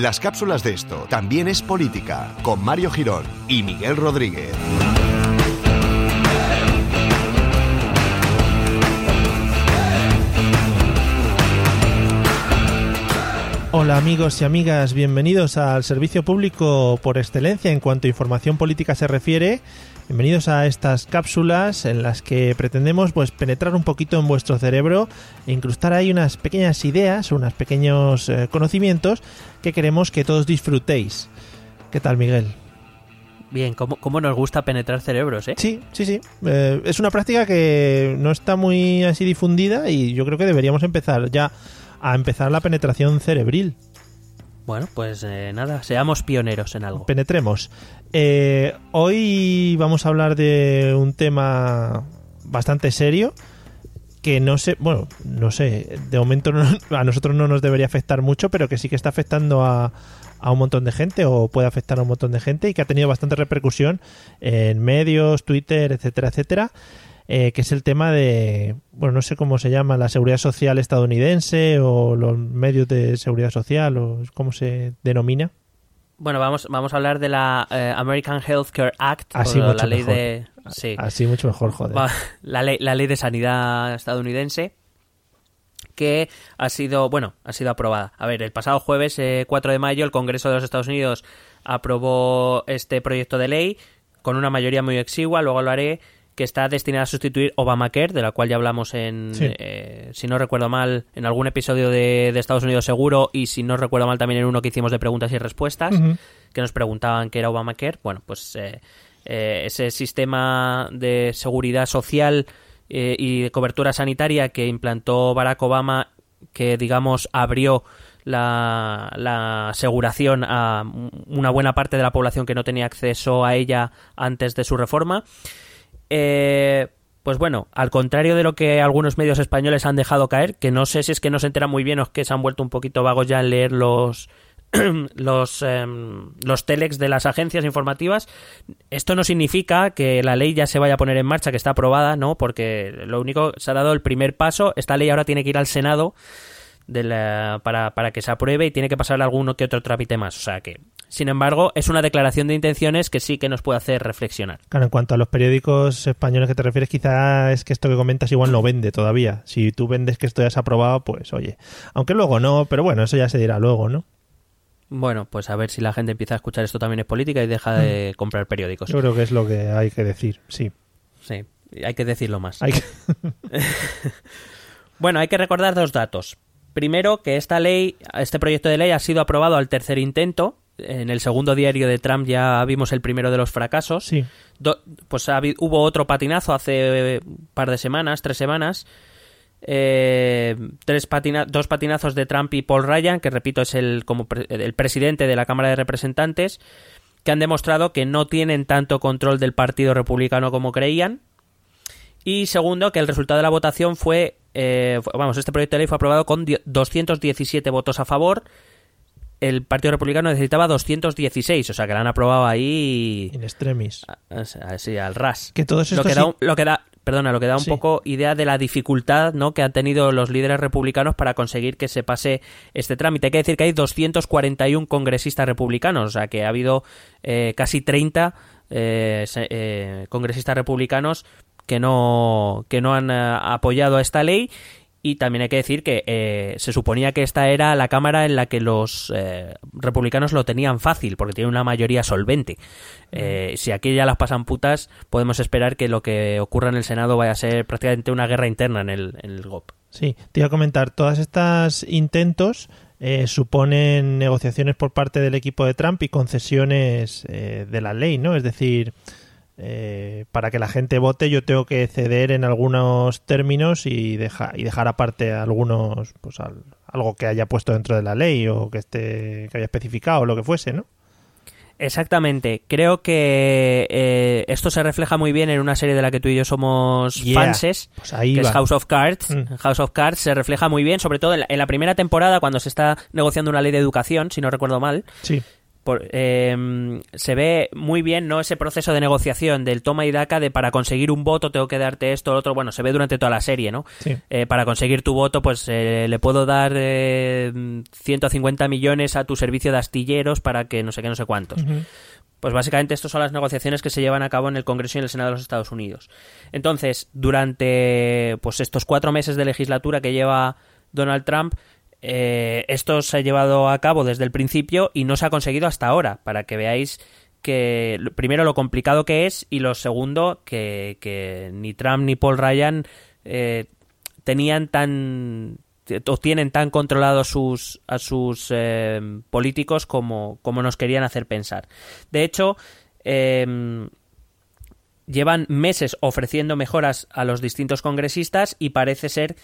Las cápsulas de esto también es política, con Mario Girón y Miguel Rodríguez. Hola amigos y amigas, bienvenidos al servicio público por excelencia en cuanto a información política se refiere. Bienvenidos a estas cápsulas en las que pretendemos pues penetrar un poquito en vuestro cerebro e incrustar ahí unas pequeñas ideas, unos pequeños eh, conocimientos que queremos que todos disfrutéis. ¿Qué tal, Miguel? Bien, ¿cómo, cómo nos gusta penetrar cerebros, eh? Sí, sí, sí. Eh, es una práctica que no está muy así difundida y yo creo que deberíamos empezar ya a empezar la penetración cerebril. Bueno, pues eh, nada, seamos pioneros en algo. Penetremos. Eh, hoy vamos a hablar de un tema bastante serio que no sé, bueno, no sé, de momento no- a nosotros no nos debería afectar mucho, pero que sí que está afectando a, a un montón de gente o puede afectar a un montón de gente y que ha tenido bastante repercusión en medios, Twitter, etcétera, etcétera, eh, que es el tema de, bueno, no sé cómo se llama, la seguridad social estadounidense o los medios de seguridad social o cómo se denomina. Bueno, vamos, vamos a hablar de la eh, American Healthcare Act, Así o mucho la ley mejor. de sí, Así mucho mejor, joder. la ley la ley de sanidad estadounidense que ha sido, bueno, ha sido aprobada. A ver, el pasado jueves, eh, 4 de mayo, el Congreso de los Estados Unidos aprobó este proyecto de ley con una mayoría muy exigua, luego lo haré, que está destinada a sustituir Obamacare, de la cual ya hablamos en, Sí. eh, si no recuerdo mal, en algún episodio de, de Estados Unidos seguro, y si no recuerdo mal también en uno que hicimos de preguntas y respuestas, que nos preguntaban qué era Obamacare. Bueno, pues eh, eh, ese sistema de seguridad social eh, y de cobertura sanitaria que implantó Barack Obama, que digamos abrió la, la aseguración a una buena parte de la población que no tenía acceso a ella antes de su reforma. Eh, pues bueno, al contrario de lo que algunos medios españoles han dejado caer, que no sé si es que no se enteran muy bien o es que se han vuelto un poquito vagos ya en leer los los em, los telex de las agencias informativas, esto no significa que la ley ya se vaya a poner en marcha, que está aprobada, no, porque lo único se ha dado el primer paso, esta ley ahora tiene que ir al Senado de la- para, para que se apruebe y tiene que pasar alguno que otro trámite más, o sea que sin embargo, es una declaración de intenciones que sí que nos puede hacer reflexionar. Claro, en cuanto a los periódicos españoles que te refieres, quizá es que esto que comentas igual no vende todavía. Si tú vendes que esto ya se ha aprobado, pues oye. Aunque luego no, pero bueno, eso ya se dirá luego, ¿no? Bueno, pues a ver si la gente empieza a escuchar esto también es política y deja de comprar periódicos. Yo creo que es lo que hay que decir, sí. Sí, hay que decirlo más. Hay que... Bueno, hay que recordar dos datos. Primero, que esta ley, este proyecto de ley ha sido aprobado al tercer intento. En el segundo diario de Trump ya vimos el primero de los fracasos. Sí, Do- pues hubo otro patinazo hace eh, un par de semanas, tres semanas. Eh, tres patina- dos patinazos de Trump y Paul Ryan, que repito es el, como pre- el presidente de la Cámara de Representantes, que han demostrado que no tienen tanto control del Partido Republicano como creían. Y segundo, que el resultado de la votación fue, eh, vamos, este proyecto de ley fue aprobado con die- 217 votos a favor. El Partido Republicano necesitaba 216, o sea que la han aprobado ahí in extremis. así al ras. Que todos Lo estos que da, sí- un- lo que da, perdona, lo que da un Sí. poco idea de la dificultad, ¿no? que han tenido los líderes republicanos para conseguir que se pase este trámite. Hay que decir que hay 241 congresistas republicanos, o sea que ha habido eh, casi 30 eh, eh, congresistas republicanos que no que no han eh, apoyado a esta ley y también hay que decir que eh, se suponía que esta era la Cámara en la que los eh, republicanos lo tenían fácil, porque tienen una mayoría solvente. Eh, si aquí ya las pasan putas, podemos esperar que lo que ocurra en el Senado vaya a ser prácticamente una guerra interna en el, en el GOP. Sí, te iba a comentar, todas estas intentos eh, suponen negociaciones por parte del equipo de Trump y concesiones eh, de la ley, ¿no? Es decir, eh, para que la gente vote yo tengo que ceder en algunos términos y, deja, y dejar aparte algunos, pues al- algo que haya puesto dentro de la ley o que esté que haya especificado o lo que fuese, ¿no? Exactamente. Creo que eh, esto se refleja muy bien en una serie de la que tú y yo somos Yeah. fanses, Pues ahí que va. es House of Cards. Mm. House of Cards se refleja muy bien, sobre todo en la, en la primera temporada, cuando se está negociando una ley de educación, si no recuerdo mal, Sí, por- eh, se ve muy bien no ese proceso de negociación del toma y daca de para conseguir un voto tengo que darte esto, lo otro. Bueno, se ve durante toda la serie, ¿no? Sí. Eh, para conseguir tu voto, pues eh, le puedo dar eh, 150 millones a tu servicio de astilleros para que no sé qué, no sé cuántos. Pues básicamente estas son las negociaciones que se llevan a cabo en el Congreso y en el Senado de los Estados Unidos. Entonces, durante pues estos cuatro meses de legislatura que lleva Donald Trump, eh, esto se ha llevado a cabo desde el principio y no se ha conseguido hasta ahora, para que veáis que primero lo complicado que es y lo segundo que, ni Trump ni Paul Ryan eh, tenían tan o tienen tan controlados sus, a sus eh, políticos como, como nos querían hacer pensar. De hecho, llevan meses ofreciendo mejoras a los distintos congresistas y parece ser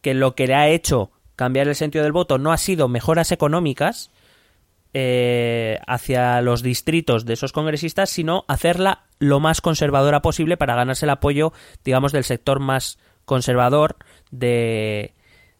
que lo que le ha hecho cambiar el sentido del voto no ha sido mejoras económicas eh, hacia los distritos de esos congresistas, sino hacerla lo más conservadora posible para ganarse el apoyo, digamos, del sector más conservador de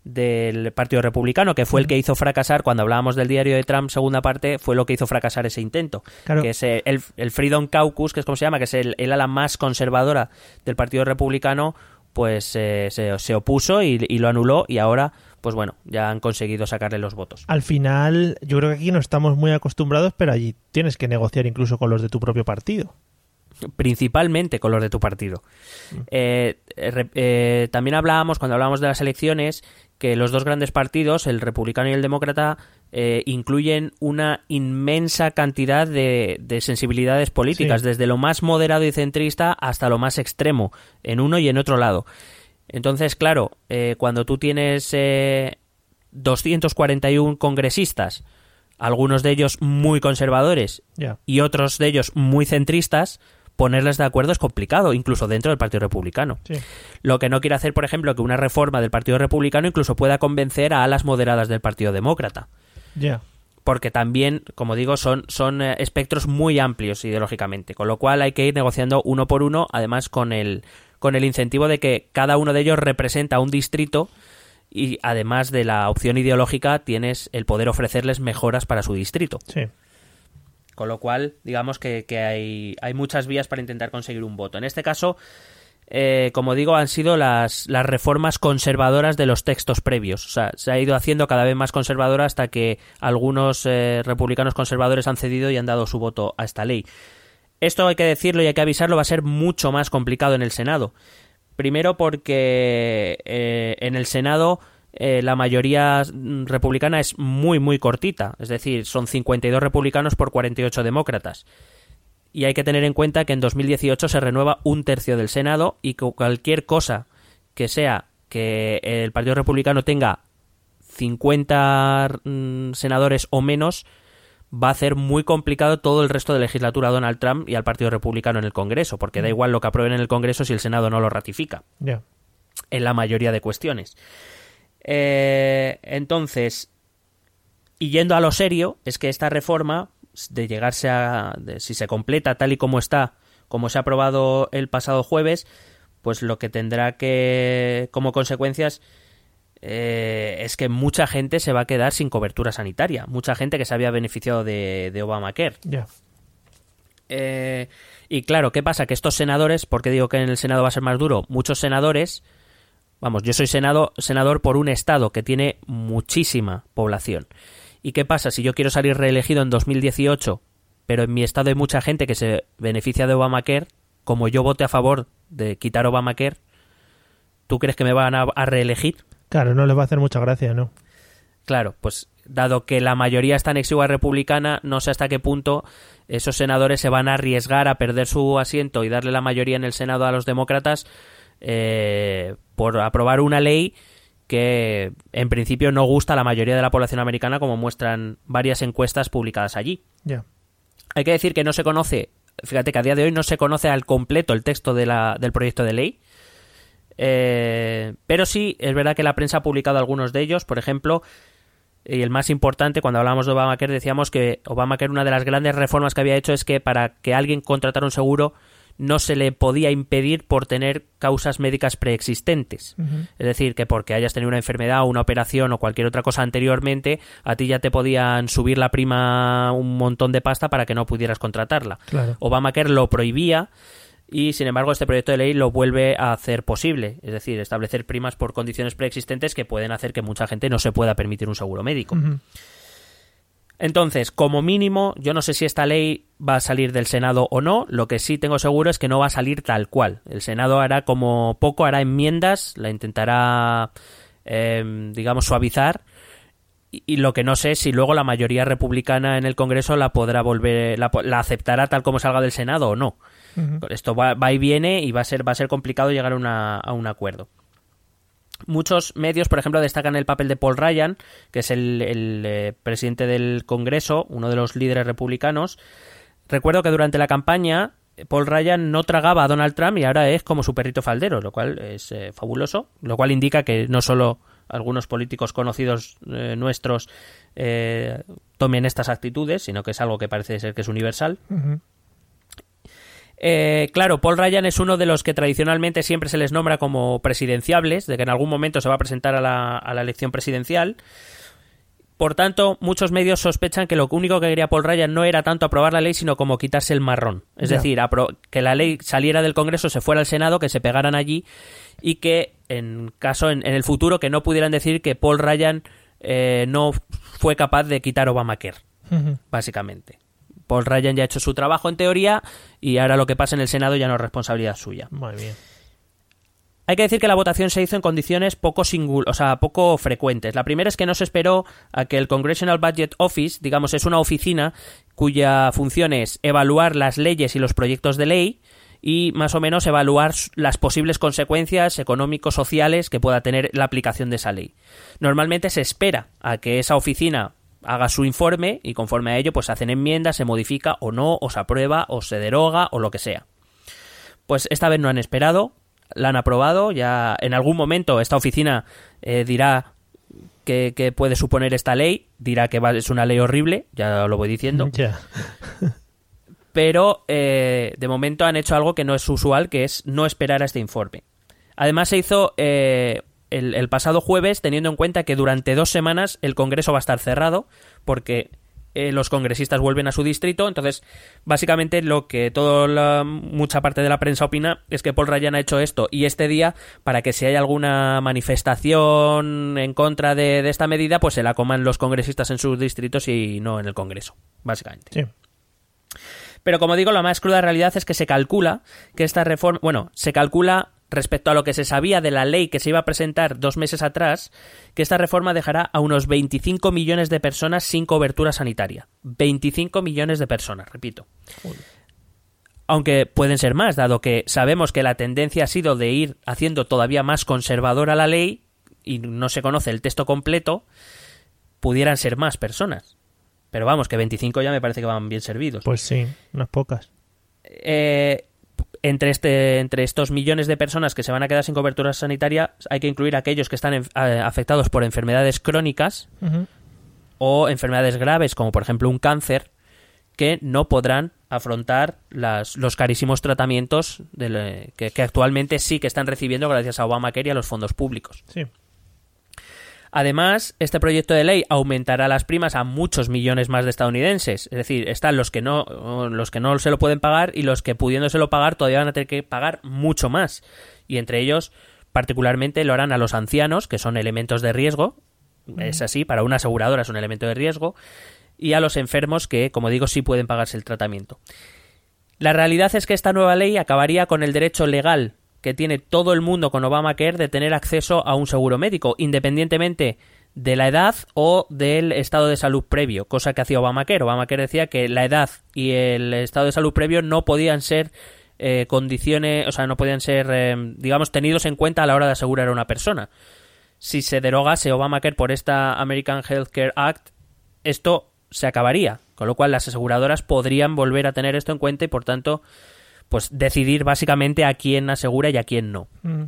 del Partido Republicano, que fue el que hizo fracasar, cuando hablábamos del diario de Trump, segunda parte, fue lo que hizo fracasar ese intento. Claro. Que es el, el Freedom Caucus, que es como se llama, que es el, el ala más conservadora del Partido Republicano, pues eh, se, se opuso y, y lo anuló y ahora, pues bueno, ya han conseguido sacarle los votos. Al final, yo creo que aquí no estamos muy acostumbrados, pero allí tienes que negociar incluso con los de tu propio partido. principalmente con los de tu partido. Eh, eh, eh, también hablábamos, cuando hablábamos de las elecciones, que los dos grandes partidos, el republicano y el demócrata, eh, incluyen una inmensa cantidad de, de sensibilidades políticas, Sí. desde lo más moderado y centrista hasta lo más extremo, en uno y en otro lado. Entonces, claro, eh, cuando tú tienes eh, 241 congresistas, algunos de ellos muy conservadores y otros de ellos muy centristas, ponerles de acuerdo es complicado, incluso dentro del Partido Republicano. Sí. Lo que no quiere hacer, por ejemplo, que una reforma del Partido Republicano incluso pueda convencer a alas moderadas del Partido Demócrata. Ya. Porque también, como digo, son, son eh, espectros muy amplios ideológicamente, con lo cual hay que ir negociando uno por uno, además con el, con el incentivo de que cada uno de ellos representa un distrito y además de la opción ideológica tienes el poder ofrecerles mejoras para su distrito. Sí. Con lo cual, digamos que, que hay, hay muchas vías para intentar conseguir un voto. En este caso, eh, como digo, han sido las, las reformas conservadoras de los textos previos. O sea, se ha ido haciendo cada vez más conservadora hasta que algunos eh, republicanos conservadores han cedido y han dado su voto a esta ley. Esto hay que decirlo y hay que avisarlo, va a ser mucho más complicado en el Senado. Primero porque eh, en el Senado eh, la mayoría republicana es muy, muy cortita. Es decir, son 52 republicanos por 48 demócratas. Y hay que tener en cuenta que en 2018 se renueva un tercio del Senado y que cualquier cosa que sea que el Partido Republicano tenga 50 mm, senadores o menos, va a hacer muy complicado todo el resto de legislatura a Donald Trump y al Partido Republicano en el Congreso, porque da igual lo que aprueben en el Congreso si el Senado no lo ratifica en la mayoría de cuestiones. Eh, entonces, y yendo a lo serio, es que esta reforma, de llegarse a. de- si se completa tal y como está, como se ha aprobado el pasado jueves, pues lo que tendrá que. como consecuencias. Eh, es que mucha gente se va a quedar sin cobertura sanitaria. Mucha gente que se había beneficiado de, de Obamacare. Ya. Eh, y claro, ¿qué pasa? Que estos senadores, porque digo que en el Senado va a ser más duro, muchos senadores, vamos, yo soy senado, senador por un estado que tiene muchísima población. ¿Y qué pasa si yo quiero salir reelegido en 2018, pero en mi estado hay mucha gente que se beneficia de Obamacare, como yo vote a favor de quitar Obamacare, ¿tú crees que me van a, a reelegir? Claro, no les va a hacer mucha gracia, ¿no? Claro, pues dado que la mayoría está en exigua republicana, no sé hasta qué punto esos senadores se van a arriesgar a perder su asiento y darle la mayoría en el Senado a los demócratas eh, por aprobar una ley que en principio no gusta a la mayoría de la población americana, como muestran varias encuestas publicadas allí. Ya. Hay que decir que no se conoce, fíjate que a día de hoy no se conoce al completo el texto de la, del proyecto de ley. Eh, pero sí, es verdad que la prensa ha publicado algunos de ellos, por ejemplo, y el más importante, cuando hablábamos de Obamacare, decíamos que Obamacare, una de las grandes reformas que había hecho es que para que alguien contratara un seguro no se le podía impedir por tener causas médicas preexistentes. Es decir, que porque hayas tenido una enfermedad o una operación o cualquier otra cosa anteriormente, a ti ya te podían subir la prima un montón de pasta para que no pudieras contratarla. Claro. Obamacare lo prohibía y sin embargo este proyecto de ley lo vuelve a hacer posible, es decir, establecer primas por condiciones preexistentes que pueden hacer que mucha gente no se pueda permitir un seguro médico. Entonces, como mínimo, yo no sé si esta ley va a salir del Senado o no. Lo que sí tengo seguro es que no va a salir tal cual. El Senado hará como poco, hará enmiendas, la intentará, eh, digamos, suavizar. Y, lo que no sé es si luego la mayoría republicana en el Congreso la podrá volver, la aceptará tal como salga del Senado o no. Esto va, va y viene y va a ser, va a ser complicado llegar a, una- a un acuerdo. Muchos medios, por ejemplo, destacan el papel de Paul Ryan, que es el, el, eh, presidente del Congreso, uno de los líderes republicanos. Recuerdo que durante la campaña eh, Paul Ryan no tragaba a Donald Trump y ahora es como su perrito faldero, lo cual es eh, fabuloso, lo cual indica que no solo algunos políticos conocidos eh, nuestros tomen estas actitudes, sino que es algo que parece ser que es universal. Eh, claro, Paul Ryan es uno de los que tradicionalmente siempre se les nombra como presidenciables, de que en algún momento se va a presentar a la, a la elección presidencial. Por tanto, muchos medios sospechan que lo único que quería Paul Ryan no era tanto aprobar la ley, sino como quitarse el marrón. Es decir, que la ley saliera del Congreso, se fuera al Senado, que se pegaran allí y que, en caso, en, en el futuro, que no pudieran decir que Paul Ryan eh, no fue capaz de quitar Obamacare Ujú. básicamente. Paul Ryan ya ha hecho su trabajo en teoría y ahora lo que pasa en el Senado ya no es responsabilidad suya. Madre mía. Hay que decir que la votación se hizo en condiciones poco singul o sea, poco frecuentes. La primera es que no se esperó a que el Congressional Budget Office, digamos, es una oficina cuya función es evaluar las leyes y los proyectos de ley y más o menos evaluar las posibles consecuencias económico-sociales que pueda tener la aplicación de esa ley. Normalmente se espera a que esa oficina haga su informe y conforme a ello pues se hacen enmiendas, se modifica o no, o se aprueba, o se deroga o lo que sea. Pues esta vez no han esperado, la han aprobado, ya en algún momento esta oficina eh, dirá que, que puede suponer esta ley, dirá que va- es una ley horrible, ya lo voy diciendo, pero eh, de momento han hecho algo que no es usual, que es no esperar a este informe. Además se hizo eh, el, el pasado jueves teniendo en cuenta que durante dos semanas el Congreso va a estar cerrado porque eh, los congresistas vuelven a su distrito. Entonces, básicamente lo que toda la, mucha parte de la prensa opina es que Paul Ryan ha hecho esto y este día para que si hay alguna manifestación en contra de, de esta medida, pues se la coman los congresistas en sus distritos y no en el Congreso, básicamente. Sí. Pero como digo, la más cruda realidad es que se calcula que esta reforma, bueno, se calcula respecto a lo que se sabía de la ley que se iba a presentar dos meses atrás, que esta reforma dejará a unos 25 millones de personas sin cobertura sanitaria. 25 millones de personas, repito. Aunque pueden ser más, dado que sabemos que la tendencia ha sido de ir haciendo todavía más conservadora la ley y no se conoce el texto completo, pudieran ser más personas. Pero vamos, que 25 ya me parece que van bien servidos. Pues sí, unas pocas. Eh, entre, este, entre estos millones de personas que se van a quedar sin cobertura sanitaria, hay que incluir aquellos que están en- eh, afectados por enfermedades crónicas o enfermedades graves, como por ejemplo un cáncer, que no podrán afrontar las- los carísimos tratamientos que, que actualmente sí que están recibiendo gracias a Obamacare y a los fondos públicos. Sí. Además, este proyecto de ley aumentará las primas a muchos millones más de estadounidenses. Es decir, están los que no, los que no se lo pueden pagar y los que pudiéndoselo pagar todavía van a tener que pagar mucho más. Y entre ellos, particularmente, lo harán a los ancianos, que son elementos de riesgo. Es así, para una aseguradora es un elemento de riesgo. Y a los enfermos que, como digo, sí pueden pagarse el tratamiento. La realidad es que esta nueva ley acabaría con el derecho legal que tiene todo el mundo con Obamacare de tener acceso a un seguro médico, independientemente de la edad o del estado de salud previo, cosa que hacía Obamacare. Obamacare decía que la edad y el estado de salud previo no podían ser eh, condiciones, o sea, no podían ser, eh, digamos, tenidos en cuenta a la hora de asegurar a una persona. Si se derogase Obamacare por esta American Healthcare Act, esto se acabaría, con lo cual las aseguradoras podrían volver a tener esto en cuenta y, por tanto, pues decidir básicamente a quién asegura y a quién no. Mm.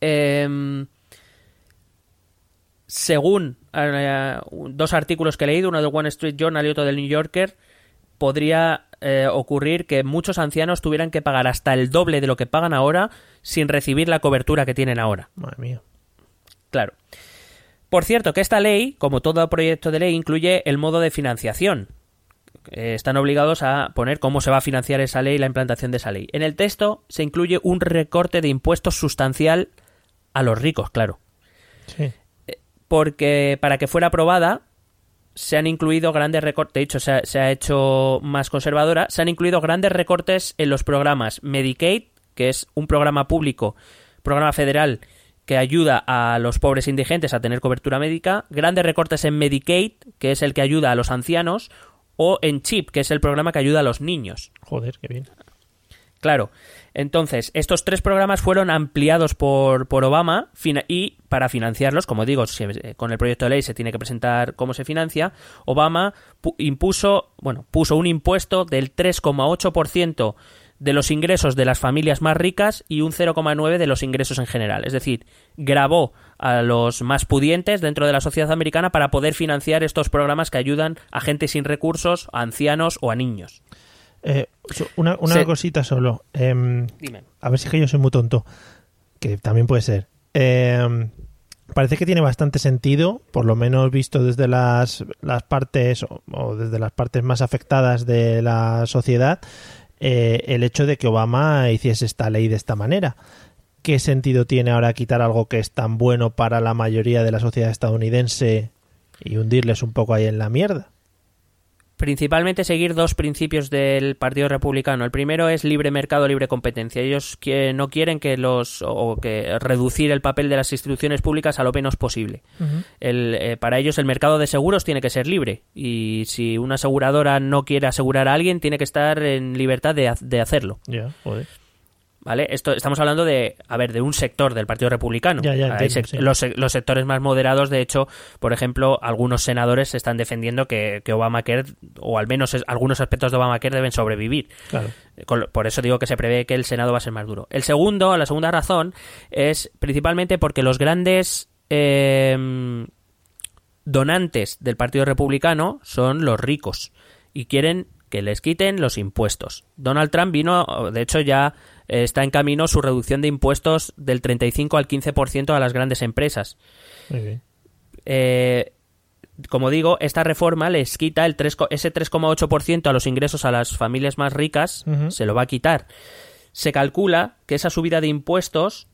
Em, según eh, dos artículos que he leído, uno del Wall Street Journal y otro del New Yorker, podría eh, ocurrir que muchos ancianos tuvieran que pagar hasta el doble de lo que pagan ahora sin recibir la cobertura que tienen ahora. Madre mía. Claro. Por cierto, que esta ley, como todo proyecto de ley, incluye el modo de financiación. Eh, están obligados a poner cómo se va a financiar esa ley y la implantación de esa ley. En el texto se incluye un recorte de impuestos sustancial a los ricos, claro. Sí. Porque para que fuera aprobada se han incluido grandes recortes, de hecho se ha, se ha hecho más conservadora, se han incluido grandes recortes en los programas Medicaid, que es un programa público, programa federal que ayuda a los pobres indigentes a tener cobertura médica, grandes recortes en Medicaid, que es el que ayuda a los ancianos, o en CHIP, que es el programa que ayuda a los niños. Joder, qué bien. Claro. Entonces, estos tres programas fueron ampliados por, por Obama y para financiarlos, como digo, eh, con el proyecto de ley se tiene que presentar cómo se financia, Obama pu- impuso, bueno, puso un impuesto del 3,8% de los ingresos de las familias más ricas y un 0,9% de los ingresos en general. Es decir, grabó a los más pudientes dentro de la sociedad americana para poder financiar estos programas que ayudan a gente sin recursos, a ancianos o a niños. Eh, una una Se- cosita solo. Em, Dime. a ver si es que yo soy muy tonto. Que también puede ser. Em, parece que tiene bastante sentido, por lo menos visto desde las, las partes o, o desde las partes más afectadas de la sociedad, eh, el hecho de que Obama hiciese esta ley de esta manera. ¿Qué sentido tiene ahora quitar algo que es tan bueno para la mayoría de la sociedad estadounidense y hundirles un poco ahí en la mierda? Principalmente seguir dos principios del Partido Republicano. El primero es libre mercado, libre competencia. Ellos que no quieren que los o que reducir el papel de las instituciones públicas a lo menos posible. El, eh, para ellos el mercado de seguros tiene que ser libre y si una aseguradora no quiere asegurar a alguien tiene que estar en libertad de, de hacerlo. Ya, joder. ¿Vale? Esto, estamos hablando de, a ver, de un sector del Partido Republicano. Ya, ya, Hay entiendo, sec- sí. los, sec- los sectores más moderados, de hecho, por ejemplo, algunos senadores están defendiendo que, que Obamacare, o al menos es- algunos aspectos de Obamacare deben sobrevivir. Claro. Con- Por eso digo que se prevé que el Senado va a ser más duro. El segundo, la segunda razón, es principalmente porque los grandes eh, donantes del Partido Republicano son los ricos y quieren que les quiten los impuestos. Donald Trump vino, de hecho ya eh, está en camino su reducción de impuestos del 35 al 15% a las grandes empresas. Muy bien. Eh, como digo, esta reforma les quita el 3, co- ese 3,8% a los ingresos a las familias más ricas, se lo va a quitar. Se calcula que esa subida de impuestos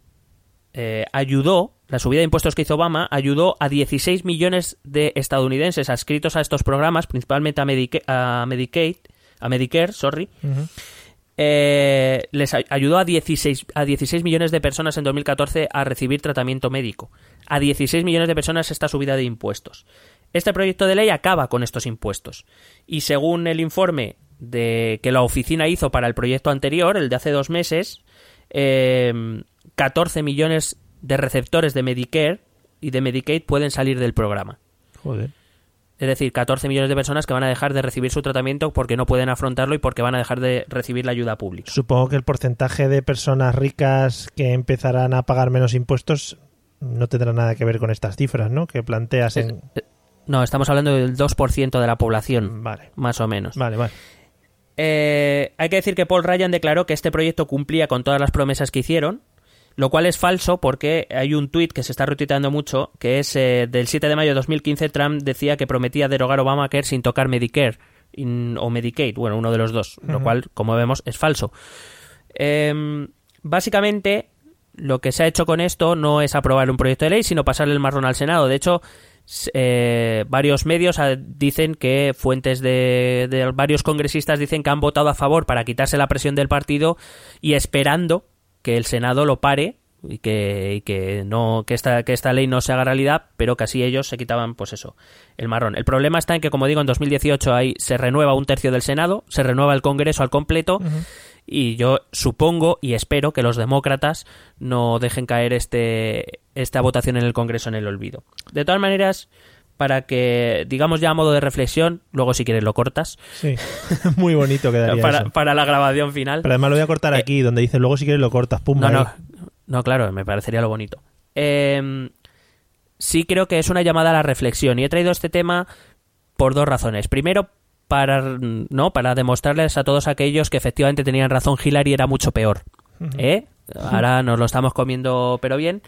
eh, ayudó, la subida de impuestos que hizo Obama, ayudó a 16 millones de estadounidenses adscritos a estos programas, principalmente a, Medica- a Medicaid, a Medicare, sorry. Eh, les ay- ayudó a 16, a 16 millones de personas en 2014 a recibir tratamiento médico. A 16 millones de personas esta subida de impuestos. Este proyecto de ley acaba con estos impuestos. Y según el informe de que la oficina hizo para el proyecto anterior, el de hace dos meses, eh, 14 millones de receptores de Medicare y de Medicaid pueden salir del programa. Joder. Es decir, 14 millones de personas que van a dejar de recibir su tratamiento porque no pueden afrontarlo y porque van a dejar de recibir la ayuda pública. Supongo que el porcentaje de personas ricas que empezarán a pagar menos impuestos no tendrá nada que ver con estas cifras, ¿no? Que planteas en... No, estamos hablando del 2% de la población, Vale, más o menos. vale, vale. Eh, hay que decir que Paul Ryan declaró que este proyecto cumplía con todas las promesas que hicieron, lo cual es falso porque hay un tuit que se está retuiteando mucho, que es eh, del 7 de mayo de 2015, Trump decía que prometía derogar Obamacare sin tocar Medicare in- o Medicaid, bueno, uno de los dos, lo cual, como vemos, es falso. Em, básicamente, lo que se ha hecho con esto no es aprobar un proyecto de ley, sino pasarle el marrón al Senado. De hecho, eh, varios medios ah, dicen que fuentes de, de varios congresistas dicen que han votado a favor para quitarse la presión del partido y esperando que el Senado lo pare y que, y que no que esta que esta ley no se haga realidad pero que así ellos se quitaban pues eso el marrón el problema está en que como digo en 2018 ahí se renueva un tercio del Senado se renueva el Congreso al completo y yo supongo y espero que los demócratas no dejen caer este esta votación en el Congreso en el olvido. De todas maneras, para que digamos ya a modo de reflexión, luego si quieres lo cortas Sí, muy bonito quedaría para, eso. para la grabación final. Pero además lo voy a cortar aquí, donde dice luego si quieres lo cortas, pum, No, ahí. no, no, claro, me parecería lo bonito. Eh, sí creo que es una llamada a la reflexión y he traído este tema por dos razones. Primero, para, ¿no? para demostrarles a todos aquellos que efectivamente tenían razón, Hillary era mucho peor. ¿Eh? Ahora nos lo estamos comiendo, pero bien.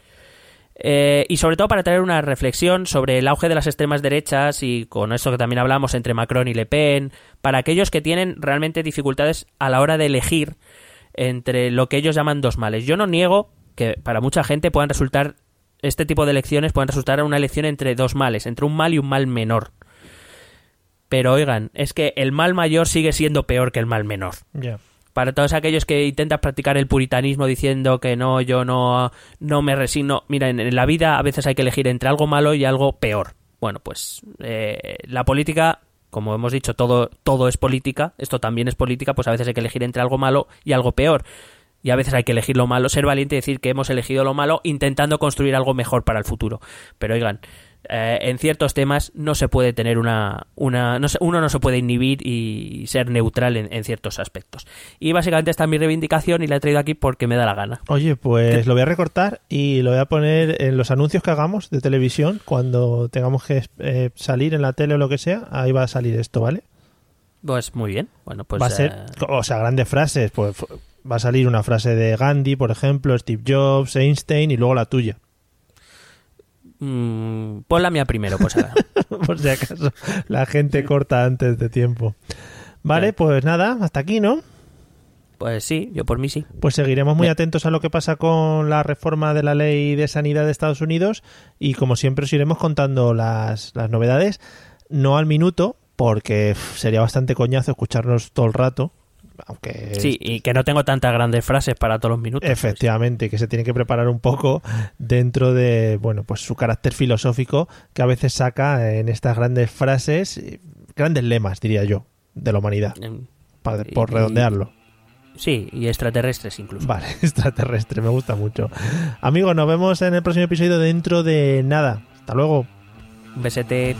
Eh, y sobre todo para traer una reflexión sobre el auge de las extremas derechas y con eso que también hablamos entre Macron y Le Pen, para aquellos que tienen realmente dificultades a la hora de elegir entre lo que ellos llaman dos males. Yo no niego que para mucha gente puedan resultar, este tipo de elecciones puedan resultar una elección entre dos males, entre un mal y un mal menor. Pero oigan, es que el mal mayor sigue siendo peor que el mal menor. Para todos aquellos que intentan practicar el puritanismo diciendo que no, yo no, no me resigno. Mira, en, en la vida a veces hay que elegir entre algo malo y algo peor. Bueno, pues eh, la política, como hemos dicho, todo, todo es política, esto también es política, pues a veces hay que elegir entre algo malo y algo peor. Y a veces hay que elegir lo malo, ser valiente y decir que hemos elegido lo malo intentando construir algo mejor para el futuro. Pero oigan, eh, en ciertos temas no se puede tener una, una no se- uno no se puede inhibir y ser neutral en, en ciertos aspectos y básicamente esta es mi reivindicación y la he traído aquí porque me da la gana Oye, pues lo voy a recortar y lo voy a poner en los anuncios que hagamos de televisión cuando tengamos que eh, salir en la tele o lo que sea. Ahí va a salir esto, ¿vale? pues muy bien bueno pues va a ser, eh, o sea, grandes frases. Pues va a salir una frase de Gandhi, por ejemplo, Steve Jobs, Einstein y luego la tuya. Mm, ponla mía primero pues ahora. por si acaso la gente corta antes de tiempo. Vale, pues nada, hasta aquí, ¿no? pues sí yo por mí sí Pues seguiremos muy Bien. atentos a lo que pasa con la reforma de la ley de sanidad de Estados Unidos y como siempre os iremos contando las, las novedades, no al minuto, porque sería bastante coñazo escucharnos todo el rato, aunque sí y que no tengo tantas grandes frases para todos los minutos pues. efectivamente que se tiene que preparar un poco dentro de bueno pues su carácter filosófico que a veces saca en estas grandes frases, grandes lemas diría yo, de la humanidad, Em, para- y- por redondearlo. sí y extraterrestres incluso Vale, extraterrestre, me gusta mucho. Amigos, nos vemos en el próximo episodio dentro de nada. Hasta luego. un besete